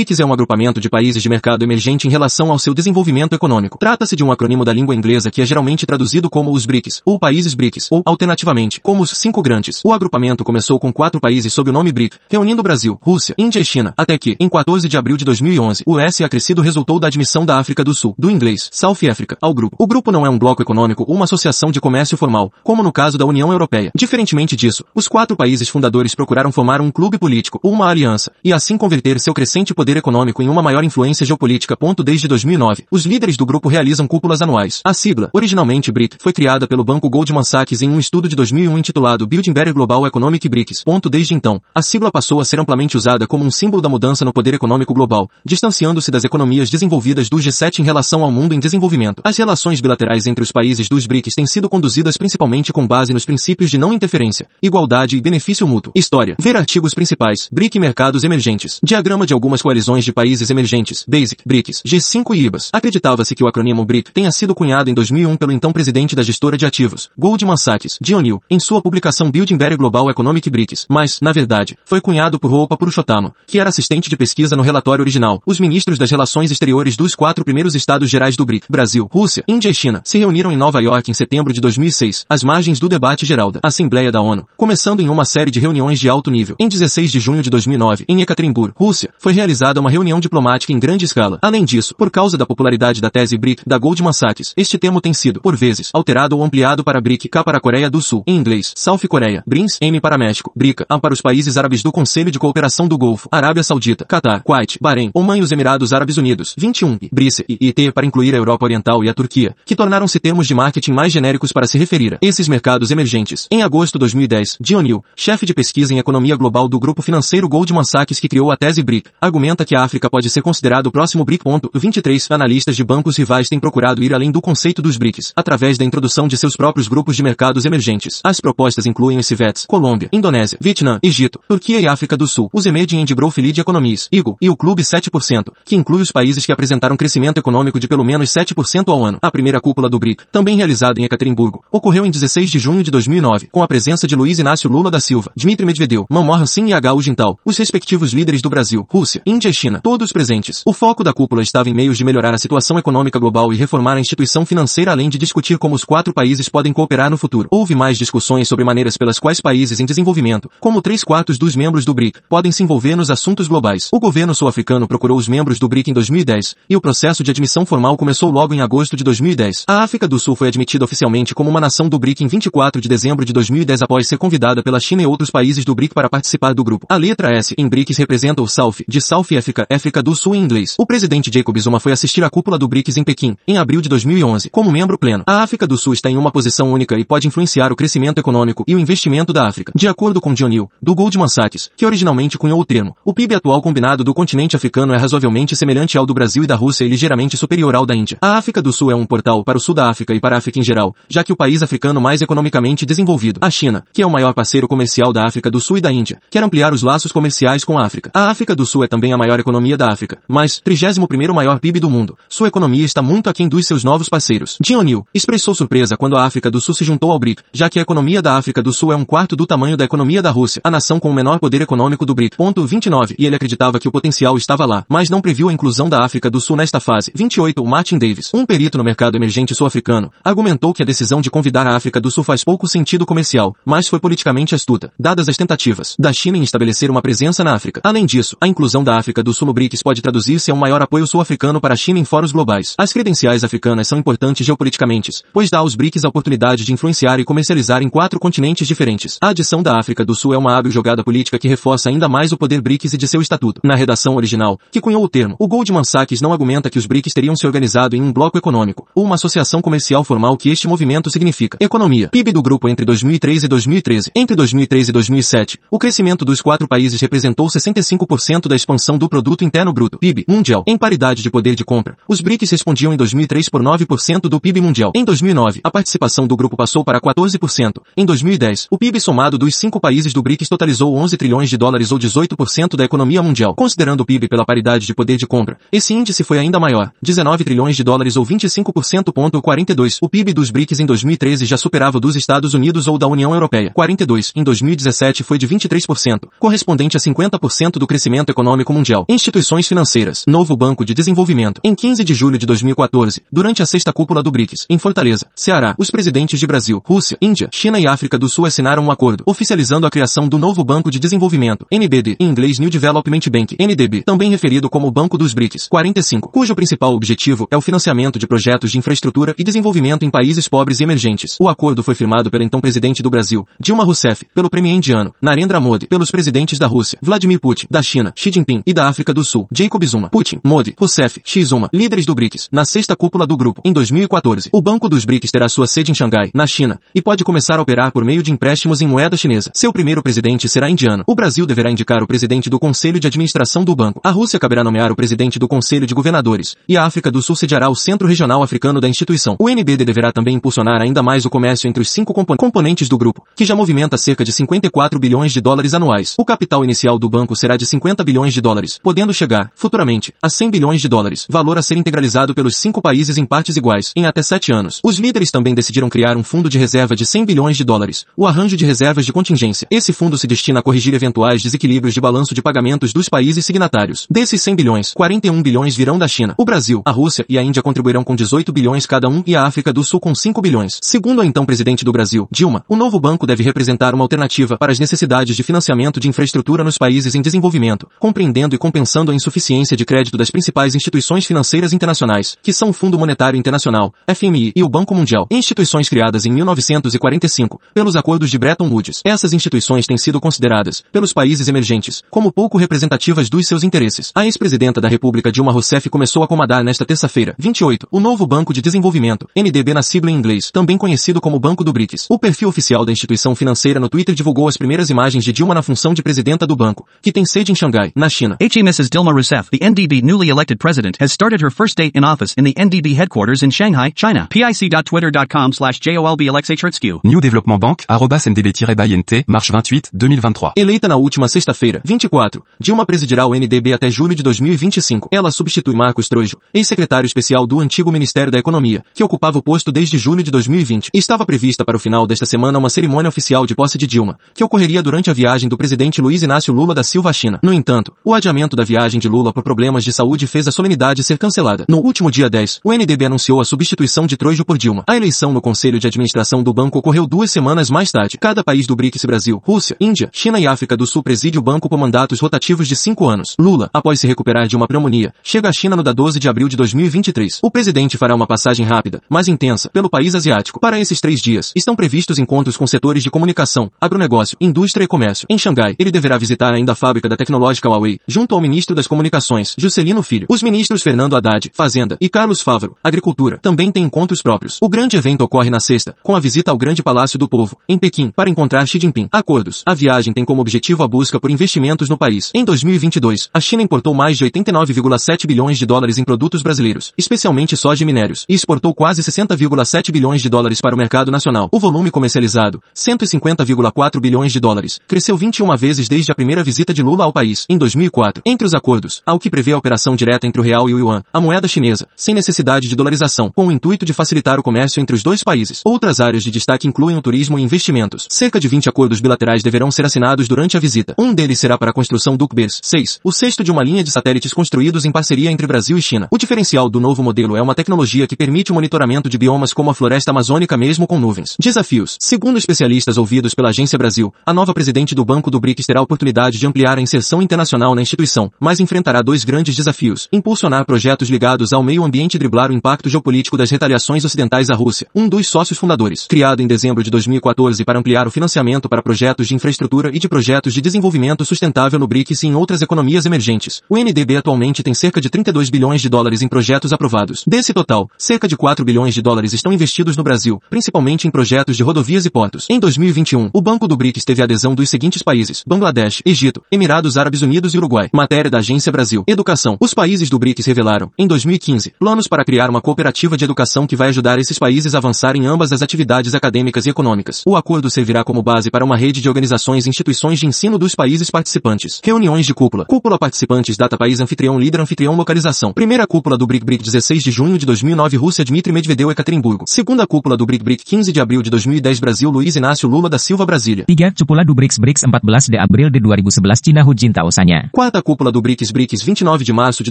BRICS é um agrupamento de países de mercado emergente em relação ao seu desenvolvimento econômico. Trata-se de um acrônimo da língua inglesa que é geralmente traduzido como os BRICS, ou países BRICS, ou, alternativamente, como os cinco grandes. O agrupamento começou com quatro países sob o nome BRIC, reunindo Brasil, Rússia, Índia e China, até que, em 14 de abril de 2011, o S acrescido resultou da admissão da África do Sul, do inglês, South Africa, ao grupo. O grupo não é um bloco econômico ou uma associação de comércio formal, como no caso da União Europeia. Diferentemente disso, os quatro países fundadores procuraram formar um clube político ou uma aliança, e assim converter seu crescente poder econômico em uma maior influência geopolítica. Desde 2009, os líderes do grupo realizam cúpulas anuais. A sigla, originalmente BRIC, foi criada pelo banco Goldman Sachs em um estudo de 2001 intitulado Building Better Global Economic BRICS. Desde então, a sigla passou a ser amplamente usada como um símbolo da mudança no poder econômico global, distanciando-se das economias desenvolvidas do G7 em relação ao mundo em desenvolvimento. As relações bilaterais entre os países dos BRICS têm sido conduzidas principalmente com base nos princípios de não interferência, igualdade e benefício mútuo. História. Ver artigos principais. BRIC Mercados Emergentes. Diagrama de algumas coalizões de países emergentes. BASIC, BRICS, G5 e IBAS. Acreditava-se que o acrônimo BRIC tenha sido cunhado em 2001 pelo então presidente da gestora de ativos, Goldman Sachs, Neal, em sua publicação Building Better Global Economic BRICS, mas, na verdade, foi cunhado por Roupa Purushotama, que era assistente de pesquisa no relatório original. Os ministros das relações exteriores dos quatro primeiros estados gerais do BRIC, Brasil, Rússia, Índia e China, se reuniram em Nova York em setembro de 2006, às margens do debate geral da Assembleia da ONU, começando em uma série de reuniões de alto nível. Em 16 de junho de 2009, em Ekaterinburg, Rússia, foi realizada uma reunião diplomática em grande escala. Além disso, por causa da popularidade da tese BRIC da Goldman Sachs, este termo tem sido, por vezes, alterado ou ampliado para BRIC K para a Coreia do Sul, em inglês, South Coreia, BRINS, M para México, BRICA, A para os países árabes do Conselho de Cooperação do Golfo, Arábia Saudita, Catar, Kuwait, Bahrein, Oman e os Emirados Árabes Unidos, 21, BRICE e IT para incluir a Europa Oriental e a Turquia, que tornaram-se termos de marketing mais genéricos para se referir a esses mercados emergentes. Em agosto de 2010, John Neal, chefe de pesquisa em economia global do grupo financeiro Goldman Sachs que criou a tese BRIC, argumenta que a África pode ser considerado o próximo BRIC. 23 Analistas de bancos rivais têm procurado ir além do conceito dos BRICS, através da introdução de seus próprios grupos de mercados emergentes. As propostas incluem os CIVETs, Colômbia, Indonésia, Vietnã, Egito, Turquia e África do Sul, os Emerging and Growth Lead Economies, IGO, e o Clube 7%, que inclui os países que apresentaram crescimento econômico de pelo menos 7% ao ano. A primeira cúpula do BRIC, também realizada em Ekaterimburgo, ocorreu em 16 de junho de 2009, com a presença de Luiz Inácio Lula da Silva, Dmitry Medvedev, Manmohan Singh e H. Jintal, os respectivos líderes do Brasil, Rússia, Índia e China, todos presentes. O foco da cúpula estava em meios de melhorar a situação econômica global e reformar a instituição financeira além de discutir como os quatro países podem cooperar no futuro. Houve mais discussões sobre maneiras pelas quais países em desenvolvimento, como três quartos dos membros do BRIC, podem se envolver nos assuntos globais. O governo sul-africano procurou os membros do BRIC em 2010, e o processo de admissão formal começou logo em agosto de 2010. A África do Sul foi admitida oficialmente como uma nação do BRIC em 24 de dezembro de 2010 após ser convidada pela China e outros países do BRIC para participar do grupo. A letra S em BRICS representa o South, de South Africa, África do Sul em inglês. O presidente Jacob Zuma foi assistir à cúpula do BRICS em Pequim, em abril de 2011, como membro pleno. A África do Sul está em uma posição única e pode influenciar o crescimento econômico e o investimento da África. De acordo com John Neal, do Goldman Sachs, que originalmente cunhou o termo, o PIB atual combinado do continente africano é razoavelmente semelhante ao do Brasil e da Rússia e ligeiramente superior ao da Índia. A África do Sul é um portal para o sul da África e para a África em geral, já que o país africano mais economicamente desenvolvido, a China, que é o maior parceiro comercial da África do Sul e da Índia, quer ampliar os laços comerciais com a África. A África do Sul é também a maior economia da África, mas 31º maior PIB do mundo. Sua economia está muito aquém dos seus novos parceiros. Jim O'Neill expressou surpresa quando a África do Sul se juntou ao BRIC, já que a economia da África do Sul é um quarto do tamanho da economia da Rússia, a nação com o menor poder econômico do BRIC. Ponto 29. E ele acreditava que o potencial estava lá, mas não previu a inclusão da África do Sul nesta fase. 28. O Martin Davis, um perito no mercado emergente sul-africano, argumentou que a decisão de convidar a África do Sul faz pouco sentido comercial, mas foi politicamente astuta, dadas as tentativas da China em estabelecer uma presença na África. Além disso, a inclusão da África do Sul no BRICS pode traduzir-se a um maior apoio sul-africano para a China em fóruns globais. As credenciais africanas são importantes geopoliticamente, pois dá aos BRICS a oportunidade de influenciar e comercializar em quatro continentes diferentes. A adição da África do Sul é uma hábil jogada política que reforça ainda mais o poder BRICS e de seu estatuto. Na redação original, que cunhou o termo, o Goldman Sachs não argumenta que os BRICS teriam se organizado em um bloco econômico, ou uma associação comercial formal que este movimento significa. Economia. PIB do grupo entre 2003 e 2013. Entre 2003 e 2007, o crescimento dos quatro países representou 65% da expansão do produto interno bruto, PIB, mundial. Em paridade de poder de compra, os BRICS respondiam em 2003 por 9% do PIB mundial. Em 2009, a participação do grupo passou para 14%. Em 2010, o PIB somado dos cinco países do BRICS totalizou 11 trilhões de dólares ou 18% da economia mundial. Considerando o PIB pela paridade de poder de compra, esse índice foi ainda maior, 19 trilhões de dólares ou 25%.42. O PIB dos BRICS em 2013 já superava o dos Estados Unidos ou da União Europeia. 42. Em 2017 foi de 23%, correspondente a 50% do crescimento econômico mundial. Mundial. Instituições financeiras. Novo Banco de Desenvolvimento. Em 15 de julho de 2014, durante a sexta cúpula do BRICS, em Fortaleza, Ceará, os presidentes de Brasil, Rússia, Índia, China e África do Sul assinaram um acordo, oficializando a criação do novo Banco de Desenvolvimento, NBD, em inglês New Development Bank, NDB, também referido como Banco dos BRICS, 45, cujo principal objetivo é o financiamento de projetos de infraestrutura e desenvolvimento em países pobres e emergentes. O acordo foi firmado pelo então presidente do Brasil, Dilma Rousseff, pelo premier indiano, Narendra Modi, pelos presidentes da Rússia, Vladimir Putin, da China, Xi Jinping e da África do Sul, Jacob Zuma, Putin, Modi, Rousseff, Xi Zuma, líderes do BRICS, na sexta cúpula do grupo, em 2014. O Banco dos BRICS terá sua sede em Xangai, na China, e pode começar a operar por meio de empréstimos em moeda chinesa. Seu primeiro presidente será indiano. O Brasil deverá indicar o presidente do Conselho de Administração do banco. A Rússia caberá nomear o presidente do Conselho de Governadores, e a África do Sul sediará o Centro Regional Africano da instituição. O NBD deverá também impulsionar ainda mais o comércio entre os cinco compon componentes do grupo, que já movimenta cerca de 54 bilhões de dólares anuais. O capital inicial do banco será de 50 bilhões de dólares, podendo chegar, futuramente, a 100 bilhões de dólares, valor a ser integralizado pelos cinco países em partes iguais, em até sete anos. Os líderes também decidiram criar um fundo de reserva de 100 bilhões de dólares, o arranjo de reservas de contingência. Esse fundo se destina a corrigir eventuais desequilíbrios de balanço de pagamentos dos países signatários. Desses 100 bilhões, 41 bilhões virão da China. O Brasil, a Rússia e a Índia contribuirão com 18 bilhões cada um e a África do Sul com 5 bilhões. Segundo a então presidente do Brasil, Dilma, o novo banco deve representar uma alternativa para as necessidades de financiamento de infraestrutura nos países em desenvolvimento, compreendendo e compensando a insuficiência de crédito das principais instituições financeiras internacionais, que são o Fundo Monetário Internacional, FMI e o Banco Mundial, instituições criadas em 1945, pelos acordos de Bretton Woods. Essas instituições têm sido consideradas, pelos países emergentes, como pouco representativas dos seus interesses. A ex-presidenta da República Dilma Rousseff começou a comandar nesta terça-feira, 28, o novo Banco de Desenvolvimento, NDB na sigla em inglês, também conhecido como Banco do BRICS. O perfil oficial da instituição financeira no Twitter divulgou as primeiras imagens de Dilma na função de presidenta do banco, que tem sede em Xangai, na China. HMS's Dilma Rousseff, the NDB newly elected president, has started her first day in office in the NDB headquarters in Shanghai, China. pic.twitter.com slash JOLB Alexei Chertsky. New Development Bank, arrobas ndb-bynt, marche 28, 2023. Eleita na última sexta-feira, 24, Dilma presidirá o NDB até julho de 2025. Ela substitui Marcos Trojo, ex-secretário especial do antigo Ministério da Economia, que ocupava o posto desde julho de 2020. Estava prevista para o final desta semana uma cerimônia oficial de posse de Dilma, que ocorreria durante a viagem do presidente Luiz Inácio Lula da Silva à China. No entanto, o adiamento da viagem de Lula por problemas de saúde fez a solenidade ser cancelada. No último dia 10, o NDB anunciou a substituição de Trojo por Dilma. A eleição no Conselho de Administração do banco ocorreu duas semanas mais tarde. Cada país do BRICS Brasil, Rússia, Índia, China e África do Sul preside o banco por mandatos rotativos de cinco anos. Lula, após se recuperar de uma pneumonia, chega à China no da 12 de abril de 2023. O presidente fará uma passagem rápida, mas intensa, pelo país asiático. Para esses três dias, estão previstos encontros com setores de comunicação, agronegócio, indústria e comércio. Em Xangai, ele deverá visitar ainda a fábrica da tecnológica Huawei, junto ao ministro das Comunicações, Juscelino Filho. Os ministros Fernando Haddad, Fazenda, e Carlos Favaro, Agricultura, também têm encontros próprios. O grande evento ocorre na sexta, com a visita ao Grande Palácio do Povo, em Pequim, para encontrar Xi Jinping. Acordos. A viagem tem como objetivo a busca por investimentos no país. Em 2022, a China importou mais de 89,7 bilhões de dólares em produtos brasileiros, especialmente soja e minérios, e exportou quase 60,7 bilhões de dólares para o mercado nacional. O volume comercializado, 150,4 bilhões de dólares, cresceu 21 vezes desde a primeira visita de Lula ao país, em 2004. Entre os acordos, há o que prevê a operação direta entre o real e o yuan, a moeda chinesa, sem necessidade de dolarização, com o intuito de facilitar o comércio entre os dois países. Outras áreas de destaque incluem o turismo e investimentos. Cerca de 20 acordos bilaterais deverão ser assinados durante a visita. Um deles será para a construção do UCBERS 6, o sexto de uma linha de satélites construídos em parceria entre Brasil e China. O diferencial do novo modelo é uma tecnologia que permite o monitoramento de biomas como a floresta amazônica mesmo com nuvens. Desafios. Segundo especialistas ouvidos pela Agência Brasil, a nova presidente do Banco do BRICS terá a oportunidade de ampliar a inserção internacional na instituição, mas enfrentará dois grandes desafios. Impulsionar projetos ligados ao meio ambiente e driblar o impacto geopolítico das retaliações ocidentais à Rússia. Um dos sócios fundadores, criado em dezembro de 2014 para ampliar o financiamento para projetos de infraestrutura e de projetos de desenvolvimento sustentável no BRICS e em outras economias emergentes. O NDB atualmente tem cerca de 32 bilhões de dólares em projetos aprovados. Desse total, cerca de 4 bilhões de dólares estão investidos no Brasil, principalmente em projetos de rodovias e portos. Em 2021, o Banco do BRICS teve adesão dos seguintes países: Bangladesh, Egito, Emirados Árabes Unidos e Uruguai. Matéria da Agência Brasil. Educação. Os países do BRICS revelaram, em 2015, planos para criar uma cooperativa de educação que vai ajudar esses países a avançar em ambas as atividades acadêmicas e econômicas. O acordo servirá como base para uma rede de organizações e instituições de ensino dos países participantes. Reuniões de cúpula. Cúpula participantes data país anfitrião líder anfitrião localização. Primeira cúpula do BRIC BRIC 16 de junho de 2009 Rússia Dmitry Medvedev Ekaterimburgo. Segunda cúpula do BRIC BRIC 15 de abril de 2010 Brasil Luiz Inácio Lula da Silva Brasília. Tiga Cupula du BRICS BRICS 14 de Abril de 2011 Cina Hu Jintao Sanya. Quarta cúpula do BRICS BRICS 29 de março de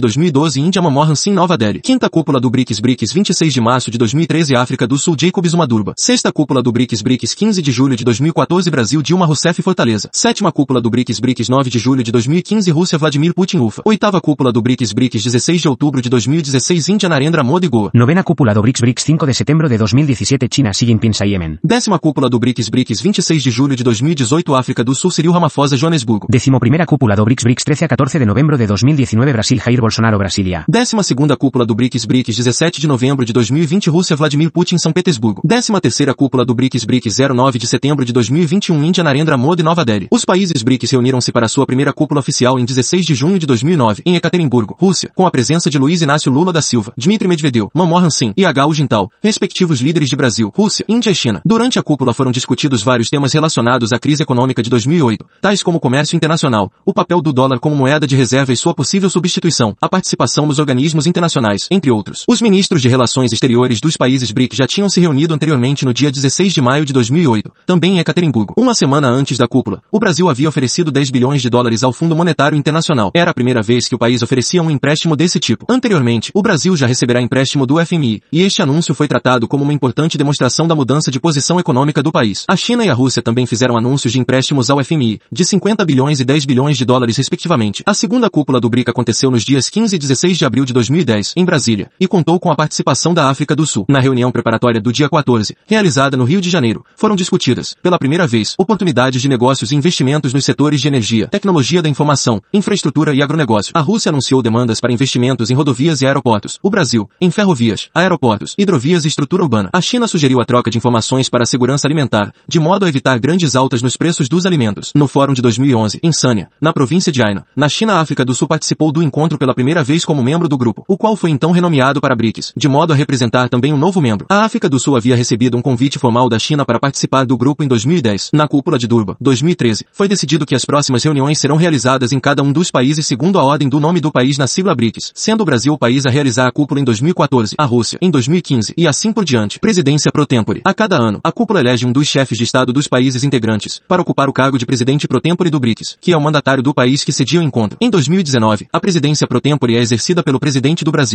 2012 Índia Manmohan Singh Nova Delhi. Quinta cúpula do BRICS BRICS 26 de março de 2013 África do Sul Jacob Zuma Durba. Sexta cúpula do BRICS BRICS 15 de julho de 2014 Brasil Dilma Rousseff Fortaleza. Sétima cúpula do BRICS BRICS 9 de julho de 2015 Rússia Vladimir Putin Ufa. Oitava cúpula do BRICS BRICS 16 de outubro de 2016 Índia Narendra Modi Goa. Novena cúpula do BRICS BRICS 5 de setembro de 2017 China Xi Jinping Yemen. Décima cúpula do BRICS BRICS 26 de julho de 2018 África do Sul Cyril Ramaphosa Joanesburgo. Décimo primera cúpula do BRICS BRICS 13 a 14 de novembro de 2019 Brasil Jair Bolsonaro Brasília. Décima segunda cúpula do BRICS BRICS 17 de novembro de 2020 Rússia Vladimir Putin São Petersburgo. Décima terceira cúpula do BRICS BRICS 09 de setembro de 2021 Índia Narendra Modi Nova Delhi. Os países BRICS reuniram-se para sua primeira cúpula oficial em 16 de junho de 2009 em Ekaterimburgo, Rússia, com a presença de Luiz Inácio Lula da Silva, Dmitry Medvedev, Manmohan Singh e H. Jintal, respectivos líderes de Brasil, Rússia, Índia e China. Durante a cúpula foram discutidos vários temas relacionados à crise econômica de 2008, tais como comércio internacional, o papel do dólar como moeda de reserva e sua possível substituição, a participação nos organismos internacionais, entre outros. Os ministros de Relações Exteriores dos países BRIC já tinham se reunido anteriormente no dia 16 de maio de 2008, também em Ekaterimburgo. Uma semana antes da cúpula, o Brasil havia oferecido 10 bilhões de dólares ao Fundo Monetário Internacional. Era a primeira vez que o país oferecia um empréstimo desse tipo. Anteriormente, o Brasil já receberá empréstimo do FMI, e este anúncio foi tratado como uma importante demonstração da mudança de posição econômica do país. A China e a Rússia também fizeram anúncios de empréstimos ao FMI, de 50 bilhões e 10 bilhões de dólares respectivamente. A segunda cúpula do BRIC aconteceu nos dias 15 e 16 de abril de 2010, em Brasília, e contou com a participação da África do Sul. Na reunião preparatória do dia 14, realizada no Rio de Janeiro, foram discutidas, pela primeira vez, oportunidades de negócios e investimentos nos setores de energia, tecnologia da informação, infraestrutura e agronegócio. A Rússia anunciou demandas para investimentos em rodovias e aeroportos. O Brasil, em ferrovias, aeroportos, hidrovias e estrutura urbana. A China sugeriu a troca de informações para a segurança alimentar, de modo a evitar grandes altas nos preços dos alimentos. No Fórum de 2011, em Sanya, na província de Aina, na China a África do Sul participou do encontro pela primeira vez como membro do grupo, o qual foi então renomeado para BRICS, de modo a representar também um novo membro. A África do Sul havia recebido um convite formal da China para participar do grupo em 2010. Na cúpula de Durban, 2013, foi decidido que as próximas reuniões serão realizadas em cada um dos países segundo a ordem do nome do país na sigla BRICS, sendo o Brasil o país a realizar a cúpula em 2014, a Rússia em 2015 e assim por diante. Presidência pro tempore. A cada ano, a cúpula elege um dos chefes de Estado dos países integrantes para ocupar o cargo de presidente pro tempore do BRICS, que é o mandatário do país que cedia o encontro. Em 2019, a presidência pro tempore é exercida pelo presidente do Brasil.